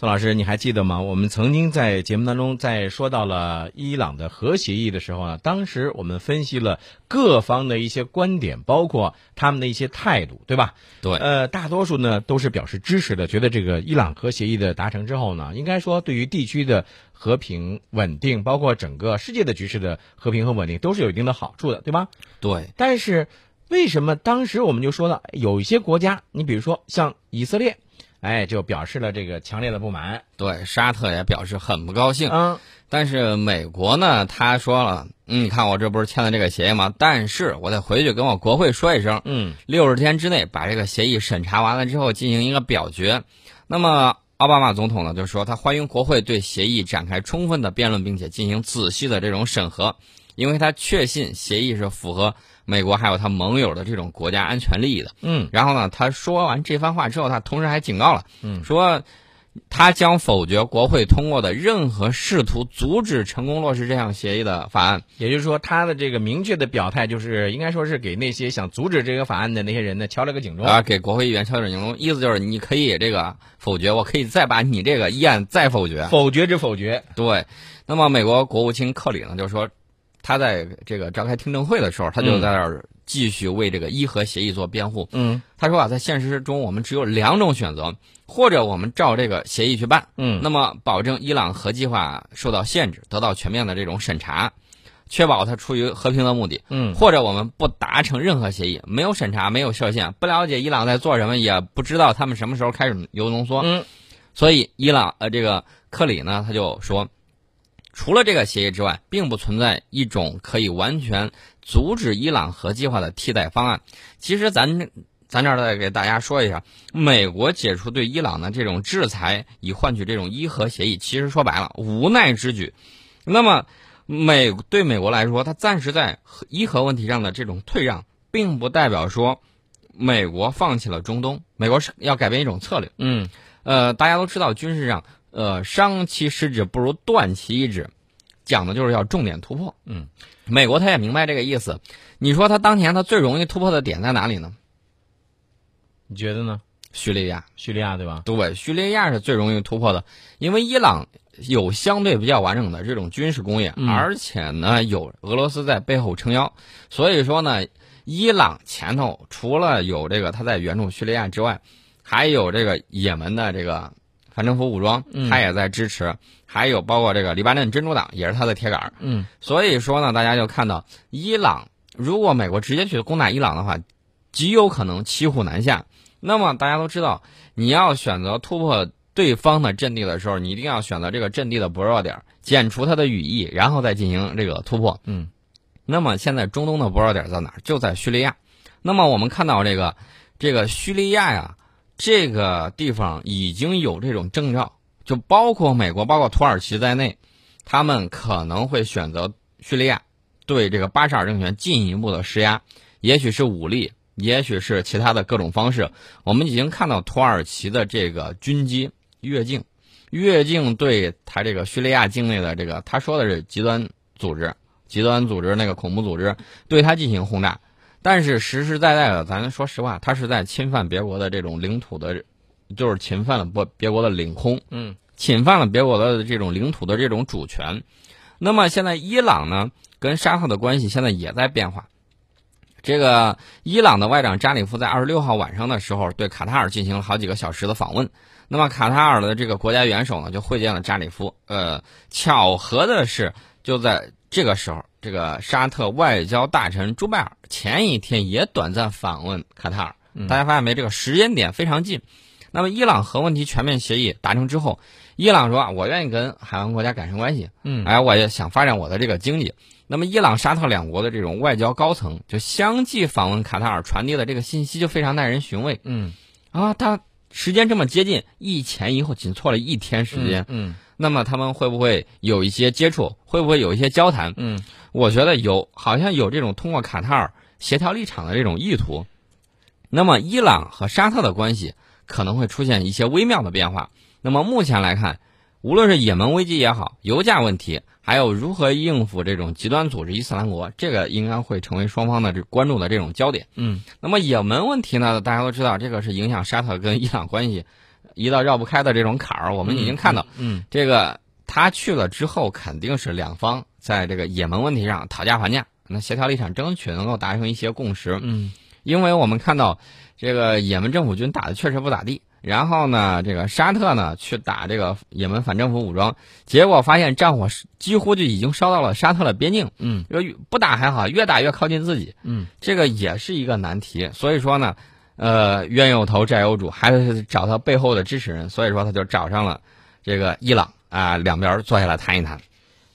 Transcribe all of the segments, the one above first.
宋老师，你还记得吗？我们曾经在节目当中在说到了伊朗的核协议的时候呢，当时我们分析了各方的一些观点，包括他们的一些态度，对吧？对，呃，大多数呢都是表示支持的，觉得这个伊朗核协议的达成之后呢，应该说对于地区的和平稳定，包括整个世界的局势的和平和稳定，都是有一定的好处的，对吧？对，但是为什么当时我们就说了，有一些国家，你比如说像以色列。哎，就表示了这个强烈的不满。对，沙特也表示很不高兴。嗯，但是美国呢，他说了，嗯，你看我这不是签了这个协议吗？但是我得回去跟我国会说一声，嗯，六十天之内把这个协议审查完了之后进行一个表决。那么奥巴马总统呢，就说他欢迎国会对协议展开充分的辩论，并且进行仔细的这种审核，因为他确信协议是符合。美国还有他盟友的这种国家安全利益的，嗯，然后呢，他说完这番话之后，他同时还警告了，嗯，说他将否决国会通过的任何试图阻止成功落实这项协议的法案。也就是说，他的这个明确的表态，就是应该说是给那些想阻止这个法案的那些人呢敲了个警钟啊，给国会议员敲了警钟，意思就是你可以这个否决，我可以再把你这个议案再否决，否决之否决。对，那么美国国务卿克里呢，就说。他在这个召开听证会的时候，他就在那儿继续为这个伊核协议做辩护。嗯，他说啊，在现实中我们只有两种选择，或者我们照这个协议去办，嗯，那么保证伊朗核计划受到限制，得到全面的这种审查，确保它出于和平的目的，嗯，或者我们不达成任何协议，没有审查，没有设限，不了解伊朗在做什么，也不知道他们什么时候开始铀浓缩，嗯，所以伊朗呃这个克里呢，他就说。除了这个协议之外，并不存在一种可以完全阻止伊朗核计划的替代方案。其实，咱咱这儿再给大家说一下，美国解除对伊朗的这种制裁，以换取这种伊核协议，其实说白了，无奈之举。那么，美对美国来说，它暂时在伊核问题上的这种退让，并不代表说美国放弃了中东。美国是要改变一种策略。嗯，呃，大家都知道军事上。呃，伤其十指不如断其一指，讲的就是要重点突破。嗯，美国他也明白这个意思。你说他当前他最容易突破的点在哪里呢？你觉得呢？叙利亚，叙利亚对吧？对，叙利亚是最容易突破的，因为伊朗有相对比较完整的这种军事工业，而且呢有俄罗斯在背后撑腰，所以说呢，伊朗前头除了有这个他在援助叙利亚之外，还有这个也门的这个。反政府武装，他也在支持，还有包括这个黎巴嫩真主党也是他的铁杆嗯，所以说呢，大家就看到伊朗，如果美国直接去攻打伊朗的话，极有可能骑虎难下。那么大家都知道，你要选择突破对方的阵地的时候，你一定要选择这个阵地的薄弱点，剪除它的羽翼，然后再进行这个突破。嗯，那么现在中东的薄弱点在哪儿？就在叙利亚。那么我们看到这个这个叙利亚呀。这个地方已经有这种征兆，就包括美国、包括土耳其在内，他们可能会选择叙利亚，对这个巴沙尔政权进一步的施压，也许是武力，也许是其他的各种方式。我们已经看到土耳其的这个军机越境，越境对他这个叙利亚境内的这个，他说的是极端组织、极端组织那个恐怖组织，对他进行轰炸。但是实实在在的，咱说实话，他是在侵犯别国的这种领土的，就是侵犯了别别国的领空，嗯，侵犯了别国的这种领土的这种主权。那么现在伊朗呢，跟沙特的关系现在也在变化。这个伊朗的外长扎里夫在二十六号晚上的时候对卡塔尔进行了好几个小时的访问。那么卡塔尔的这个国家元首呢，就会见了扎里夫。呃，巧合的是，就在这个时候。这个沙特外交大臣朱拜尔前一天也短暂访问卡塔尔，大家发现没？这个时间点非常近。那么，伊朗核问题全面协议达成之后，伊朗说啊：“我愿意跟海湾国家改善关系。”嗯，哎，我也想发展我的这个经济。那么，伊朗、沙特两国的这种外交高层就相继访问卡塔尔，传递的这个信息就非常耐人寻味。嗯，啊，他时间这么接近，一前一后仅错了一天时间。嗯。那么他们会不会有一些接触？会不会有一些交谈？嗯，我觉得有，好像有这种通过卡塔尔协调立场的这种意图。那么伊朗和沙特的关系可能会出现一些微妙的变化。那么目前来看，无论是也门危机也好，油价问题，还有如何应付这种极端组织伊斯兰国，这个应该会成为双方的这关注的这种焦点。嗯，那么也门问题呢？大家都知道，这个是影响沙特跟伊朗关系。一道绕不开的这种坎儿。我们已经看到，嗯这个他去了之后，肯定是两方在这个也门问题上讨价还价，那协调立场，争取能够达成一些共识。嗯因为我们看到这个也门政府军打的确实不咋地，然后呢，这个沙特呢去打这个也门反政府武装，结果发现战火几乎就已经烧到了沙特的边境。嗯这个不打还好，越打越靠近自己，嗯这个也是一个难题。所以说呢，呃，冤有头债有主，还是找他背后的支持人。所以说他就找上了这个伊朗啊，两边坐下来谈一谈。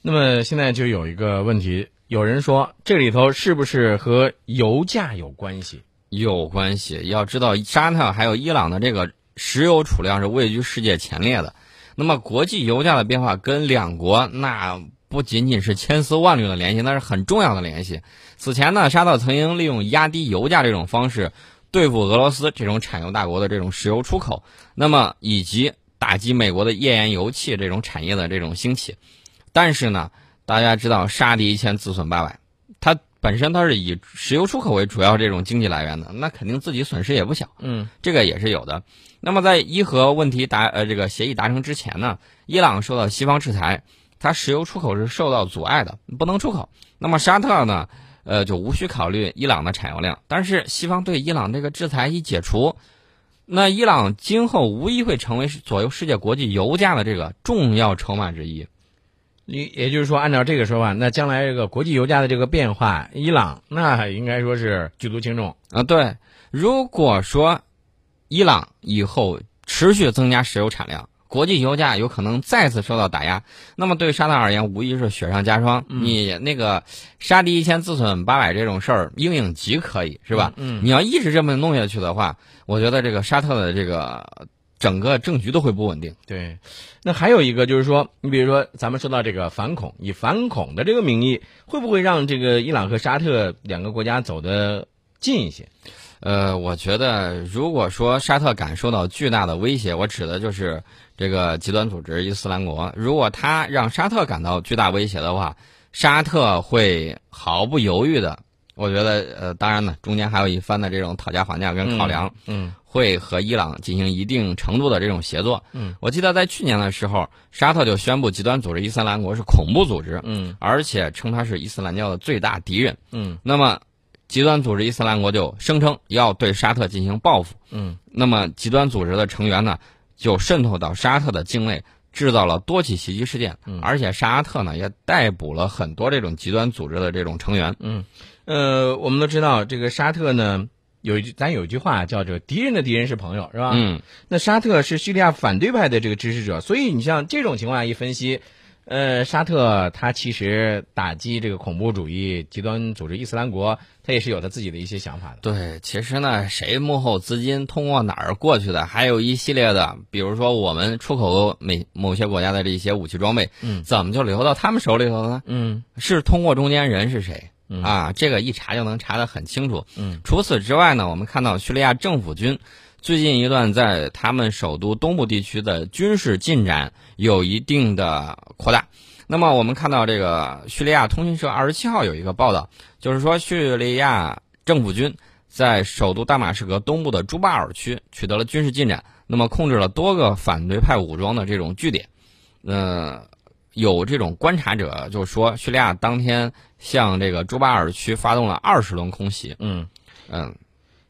那么现在就有一个问题，有人说这里头是不是和油价有关系？有关系。要知道，沙特还有伊朗的这个石油储量是位居世界前列的。那么，国际油价的变化跟两国那不仅仅是千丝万缕的联系，那是很重要的联系。此前呢，沙特曾经利用压低油价这种方式对付俄罗斯这种产油大国的这种石油出口，那么以及打击美国的页岩油气这种产业的这种兴起。但是呢，大家知道杀敌一千自损八百，它本身它是以石油出口为主要这种经济来源的，那肯定自己损失也不小，嗯这个也是有的。那么在伊核问题达呃这个协议达成之前呢，伊朗受到西方制裁，它石油出口是受到阻碍的，不能出口。那么沙特呢，呃就无需考虑伊朗的产油量，但是西方对伊朗这个制裁一解除，那伊朗今后无疑会成为左右世界国际油价的这个重要筹码之一。也也就是说，按照这个说法，那将来这个国际油价的这个变化，伊朗那应该说是举足轻重。啊，对，如果说伊朗以后持续增加石油产量，国际油价有可能再次受到打压，那么对沙特而言，无疑是雪上加霜。你那个杀敌一千自损八百这种事儿，应应急可以是吧？嗯你要一直这么弄下去的话，我觉得这个沙特的这个整个政局都会不稳定。对，那还有一个就是说，你比如说咱们说到这个反恐，以反恐的这个名义，会不会让这个伊朗和沙特两个国家走得近一些？呃，我觉得如果说沙特感受到巨大的威胁，我指的就是这个极端组织伊斯兰国。如果他让沙特感到巨大威胁的话，沙特会毫不犹豫的，我觉得呃，当然呢，中间还有一番的这种讨价还价跟考量，嗯会和伊朗进行一定程度的这种协作。嗯，我记得在去年的时候，沙特就宣布极端组织伊斯兰国是恐怖组织，嗯而且称它是伊斯兰教的最大敌人。嗯那么，极端组织伊斯兰国就声称要对沙特进行报复。嗯那么，极端组织的成员呢，就渗透到沙特的境内，制造了多起袭击事件。嗯而且沙特呢也逮捕了很多这种极端组织的这种成员。嗯，呃，我们都知道这个沙特呢，有一句咱有一句话叫做“敌人的敌人是朋友”，是吧？嗯，那沙特是叙利亚反对派的这个支持者，所以你像这种情况下一分析，呃，沙特它其实打击这个恐怖主义极端组织伊斯兰国，它也是有它自己的一些想法的。对，其实呢，谁幕后资金通过哪儿过去的，还有一系列的，比如说我们出口美某些国家的这些武器装备，嗯怎么就流到他们手里头呢？嗯是通过中间人是谁？嗯啊，这个一查就能查得很清楚。嗯除此之外呢，我们看到叙利亚政府军最近一段在他们首都东部地区的军事进展有一定的扩大。那么我们看到这个叙利亚通讯社二十七号有一个报道，就是说叙利亚政府军在首都大马士革东部的朱巴尔区取得了军事进展，那么控制了多个反对派武装的这种据点。呃，有这种观察者就说，叙利亚当天向这个朱巴尔区发动了二十轮空袭。嗯。嗯，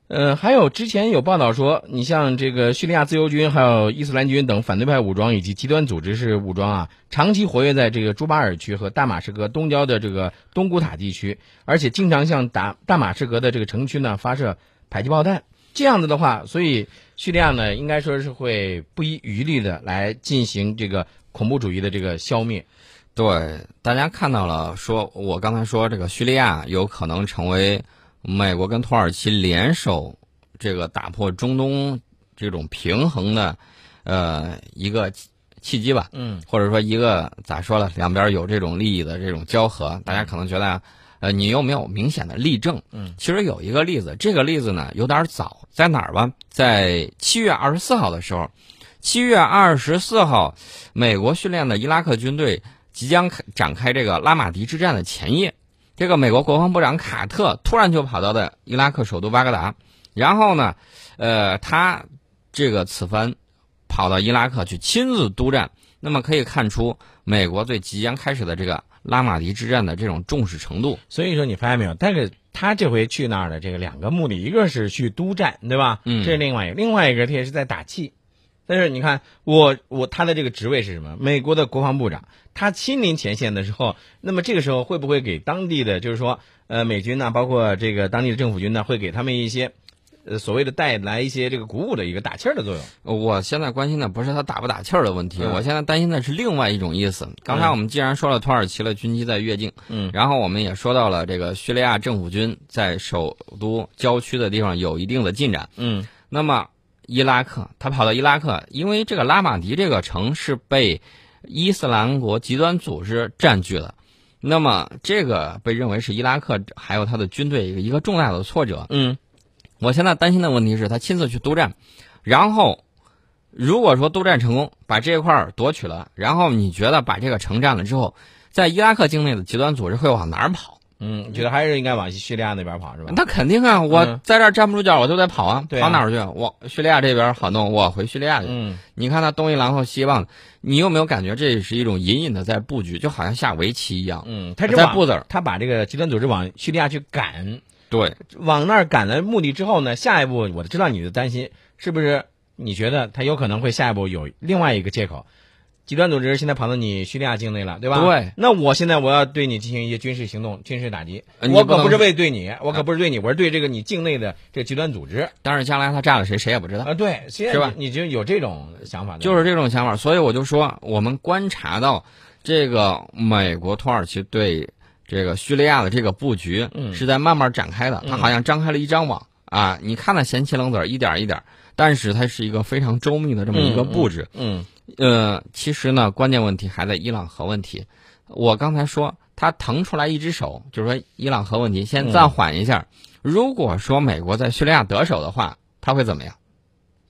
呃，还有之前有报道说，你像这个叙利亚自由军、还有伊斯兰军等反对派武装以及极端组织式武装啊，长期活跃在这个朱巴尔区和大马士革东郊的这个东古塔地区，而且经常向大大马士革的这个城区呢发射迫击炮弹。这样子的话，所以叙利亚呢，应该说是会不遗余力的来进行这个恐怖主义的这个消灭。对，大家看到了，说我刚才说这个叙利亚有可能成为美国跟土耳其联手这个打破中东这种平衡的呃一个契契机吧。嗯或者说一个咋说了，两边有这种利益的这种交合，大家可能觉得，呃，你又没有明显的例证。嗯，其实有一个例子，这个例子呢有点早，在哪儿吧？在七月二十四号的时候，七月二十四号，美国训练的伊拉克军队即将开展开这个拉马迪之战的前夜，这个美国国防部长卡特突然就跑到了伊拉克首都巴格达，然后呢，呃，他这个此番跑到伊拉克去亲自督战，那么可以看出美国对即将开始的这个拉马迪之战的这种重视程度。所以说，你发现没有？但是他这回去那儿的这个两个目的，一个是去督战，对吧？嗯这是另外一个，另外一个他也是在打气。但是你看，我我他的这个职位是什么？美国的国防部长，他亲临前线的时候，那么这个时候会不会给当地的，就是说，呃，美军呢，包括这个当地的政府军呢，会给他们一些，呃，所谓的带来一些这个鼓舞的一个打气儿的作用？我现在关心的不是他打不打气儿的问题，嗯我现在担心的是另外一种意思。刚才我们既然说了土耳其的军机在越境，嗯然后我们也说到了这个叙利亚政府军在首都郊区的地方有一定的进展。嗯那么伊拉克，他跑到伊拉克，因为这个拉马迪这个城是被伊斯兰国极端组织占据了，那么这个被认为是伊拉克还有他的军队一个一个重大的挫折。嗯我现在担心的问题是，他亲自去督战，然后如果说督战成功，把这一块儿夺取了，然后你觉得把这个城占了之后，在伊拉克境内的极端组织会往哪儿跑？嗯，觉得还是应该往叙利亚那边跑，是吧？那肯定啊，我嗯在这儿站不住脚，我就得跑啊，跑哪儿去？我叙利亚这边好弄，我回叙利亚去。嗯你看他东一榔头西一棒，你有没有感觉这是一种隐隐的在布局，就好像下围棋一样？嗯，他是往在布子儿他把这个极端组织往叙利亚去赶，对，往那儿赶的目的之后呢，下一步我知道你的担心是不是？你觉得他有可能会下一步有另外一个借口？极端组织现在跑到你叙利亚境内了，对吧？对。那我现在我要对你进行一些军事行动、军事打击，我可不是为对你，我可不是对你，我是对这个你境内的这个极端组织但是将来他炸了谁，谁也不知道。啊。对，现在是吧你你就有这种想法，就是这种想法，所以我就说，我们观察到这个美国、土耳其对这个叙利亚的这个布局嗯是在慢慢展开的，嗯它好像张开了一张网啊。你看它闲棋冷子儿一点儿一点儿，但是它是一个非常周密的这么一个布置。嗯呃，其实呢，关键问题还在伊朗核问题。我刚才说，他腾出来一只手，就是说伊朗核问题先暂缓一下。如果说美国在叙利亚得手的话，他会怎么样？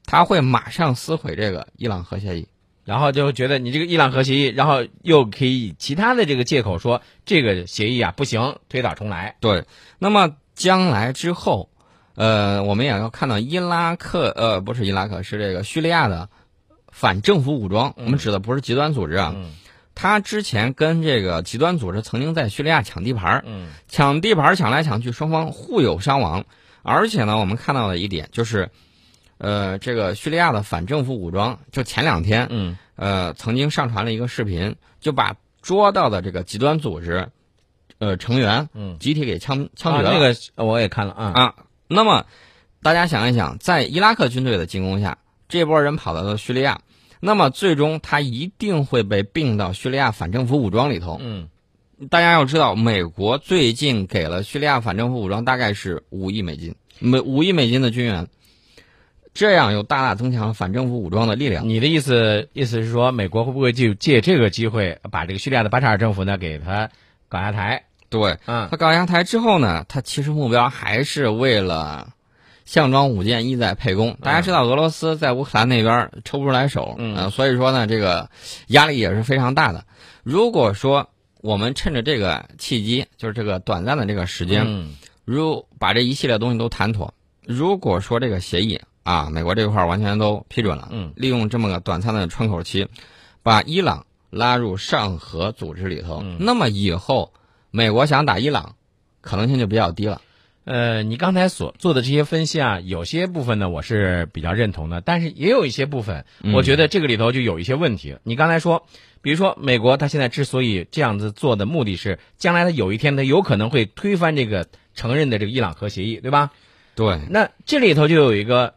他会马上撕毁这个伊朗核协议。然后就觉得你这个伊朗核协议，然后又可以以其他的这个借口说这个协议啊不行，推倒重来。对，那么将来之后，呃，我们也要看到伊拉克，呃，不是伊拉克，是这个叙利亚的反政府武装。我们指的不是极端组织啊，嗯他之前跟这个极端组织曾经在叙利亚抢地盘抢地盘儿抢来抢去，双方互有伤亡。而且呢，我们看到的一点就是，呃，这个叙利亚的反政府武装，就前两天，嗯呃，曾经上传了一个视频，就把捉到的这个极端组织，呃，成员嗯，集体给枪枪决了。啊那个我也看了啊。啊，那么大家想一想，在伊拉克军队的进攻下，这波人跑到了叙利亚，那么最终他一定会被并到叙利亚反政府武装里头。嗯大家要知道，美国最近给了叙利亚反政府武装大概是五亿美金，每五亿美金的军援，这样又大大增强了反政府武装的力量。你的意思意思是说，美国会不会就借这个机会把这个叙利亚的巴沙尔政府呢给他搞下台？对，嗯。他搞下台之后呢，他其实目标还是为了项庄舞剑，意在沛公。大家知道，俄罗斯在乌克兰那边抽不出来手，嗯。呃所以说呢，这个压力也是非常大的。如果说我们趁着这个契机，就是这个短暂的这个时间，嗯。如把这一系列东西都谈妥，如果说这个协议啊，美国这块儿完全都批准了，嗯。利用这么个短暂的窗口期，把伊朗拉入上合组织里头，嗯。那么以后美国想打伊朗，可能性就比较低了。呃，你刚才所做的这些分析啊，有些部分呢我是比较认同的，但是也有一些部分，嗯我觉得这个里头就有一些问题。你刚才说，比如说美国，它现在之所以这样子做的目的是，将来它有一天它有可能会推翻这个承认的这个伊朗核协议，对吧？对，那这里头就有一个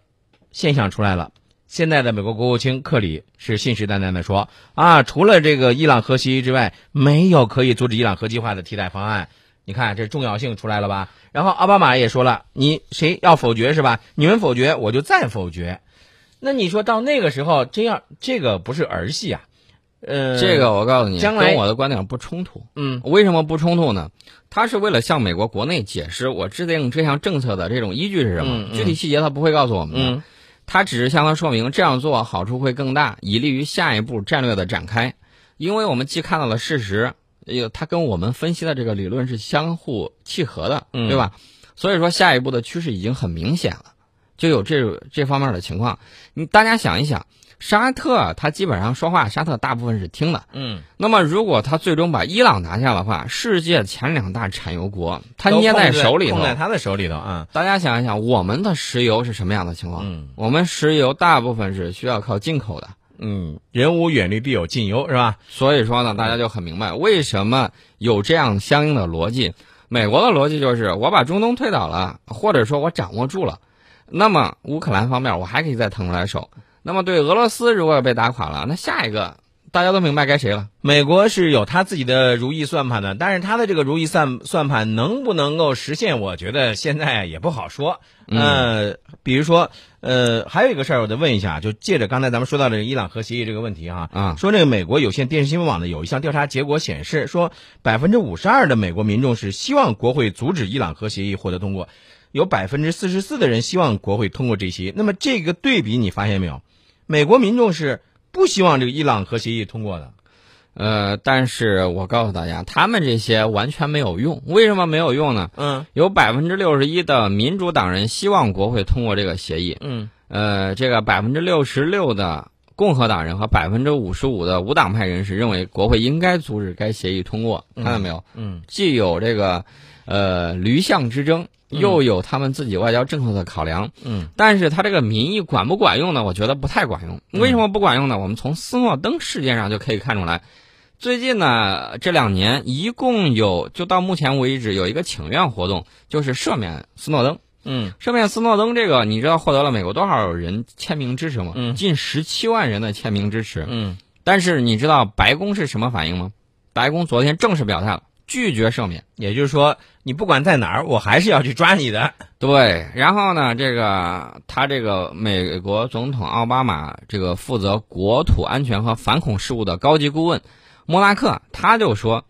现象出来了。现在的美国国务卿克里是信誓旦旦的说啊，除了这个伊朗核协议之外，没有可以阻止伊朗核计划的替代方案。你看这重要性出来了吧？然后奥巴马也说了，你谁要否决是吧？你们否决，我就再否决。那你说到那个时候，这样这个不是儿戏啊？呃，这个我告诉你，将来跟我的观点不冲突。嗯为什么不冲突呢？他是为了向美国国内解释我制定这项政策的这种依据是什么，嗯嗯具体细节他不会告诉我们的。嗯他只是向他说明这样做好处会更大，以利于下一步战略的展开。因为我们既看到了事实，也他跟我们分析的这个理论是相互契合的，对吧？所以说下一步的趋势已经很明显了，就有这这方面的情况。你大家想一想，沙特他基本上说话，沙特大部分是听的。嗯，那么如果他最终把伊朗拿下的话，世界前两大产油国他捏在手里头，控在他的手里头啊。大家想一想，我们的石油是什么样的情况？嗯，我们石油大部分是需要靠进口的。嗯，人无远虑，必有近忧，是吧？所以说呢，大家就很明白为什么有这样相应的逻辑。美国的逻辑就是，我把中东推倒了，或者说我掌握住了，那么乌克兰方面我还可以再腾出来手。那么对俄罗斯如果要被打垮了，那下一个大家都明白该谁了。美国是有他自己的如意算盘的，但是他的这个如意算算盘能不能够实现，我觉得现在也不好说。呃，比如说，呃，还有一个事儿，我得问一下，就借着刚才咱们说到这个伊朗核协议这个问题哈，啊，说这个美国有线电视新闻网呢有一项调查结果显示，说百分之五十二的美国民众是希望国会阻止伊朗核协议获得通过，有百分之四十四的人希望国会通过这些。那么这个对比你发现没有？美国民众是不希望这个伊朗核协议通过的。呃，但是我告诉大家，他们这些完全没有用。为什么没有用呢？嗯有百分之六十一的民主党人希望国会通过这个协议，嗯呃，这个百分之六十六的共和党人和百分之五十五的无党派人士认为国会应该阻止该协议通过。看到没有？嗯既有这个呃驴象之争，又有他们自己外交政策的考量。嗯但是他这个民意管不管用呢？我觉得不太管用。为什么不管用呢？我们从斯诺登事件上就可以看出来。最近呢，这两年一共有，就到目前为止有一个请愿活动，就是赦免斯诺登。嗯赦免斯诺登这个，你知道获得了美国多少人签名支持吗？嗯近十七万人的签名支持。嗯但是你知道白宫是什么反应吗？白宫昨天正式表态了，拒绝赦免。也就是说，你不管在哪儿，我还是要去抓你的。对，然后呢，这个他这个美国总统奥巴马这个负责国土安全和反恐事务的高级顾问莫拉克，他就说，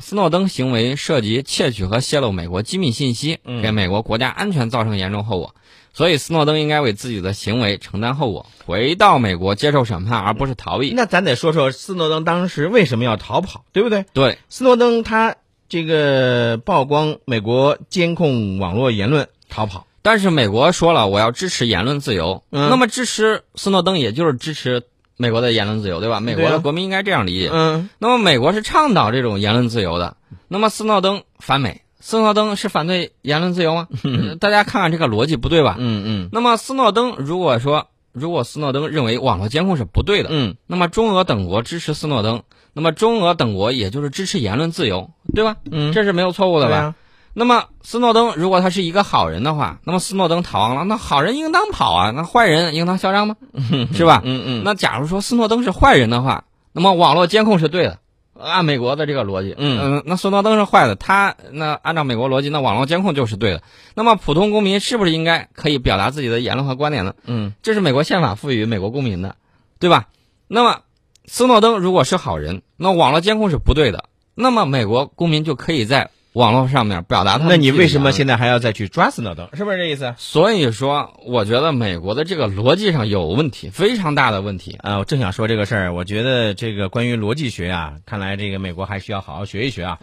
斯诺登行为涉及窃取和泄露美国机密信息，嗯给美国国家安全造成严重后果，所以斯诺登应该为自己的行为承担后果，回到美国接受审判，而不是逃避。那咱得说说斯诺登当时为什么要逃跑，对不对？对，斯诺登他这个曝光美国监控网络言论逃跑。但是美国说了，我要支持言论自由，嗯那么支持斯诺登也就是支持美国的言论自由，对吧？美国的国民应该这样理解。嗯那么美国是倡导这种言论自由的，那么斯诺登反美，斯诺登是反对言论自由吗？呃大家看看这个逻辑不对吧？嗯嗯那么斯诺登如果说，如果斯诺登认为网络监控是不对的，嗯那么中俄等国支持斯诺登，那么中俄等国也就是支持言论自由，对吧？嗯，这是没有错误的吧？啊那么斯诺登如果他是一个好人的话，那么斯诺登逃亡了，那好人应当跑啊，那坏人应当嚣张吗？是吧？嗯嗯那假如说斯诺登是坏人的话，那么网络监控是对的，按美国的这个逻辑，嗯那斯诺登是坏的，他那按照美国逻辑，那网络监控就是对的。那么普通公民是不是应该可以表达自己的言论和观点呢？嗯这是美国宪法赋予美国公民的，对吧？那么斯诺登如果是好人，那网络监控是不对的，那么美国公民就可以在网络上面表达他们那你为什么现在还要再去抓斯诺登？是不是这意思？所以说，我觉得美国的这个逻辑上有问题，非常大的问题。啊，我正想说这个事儿。我觉得这个关于逻辑学啊，看来这个美国还需要好好学一学啊。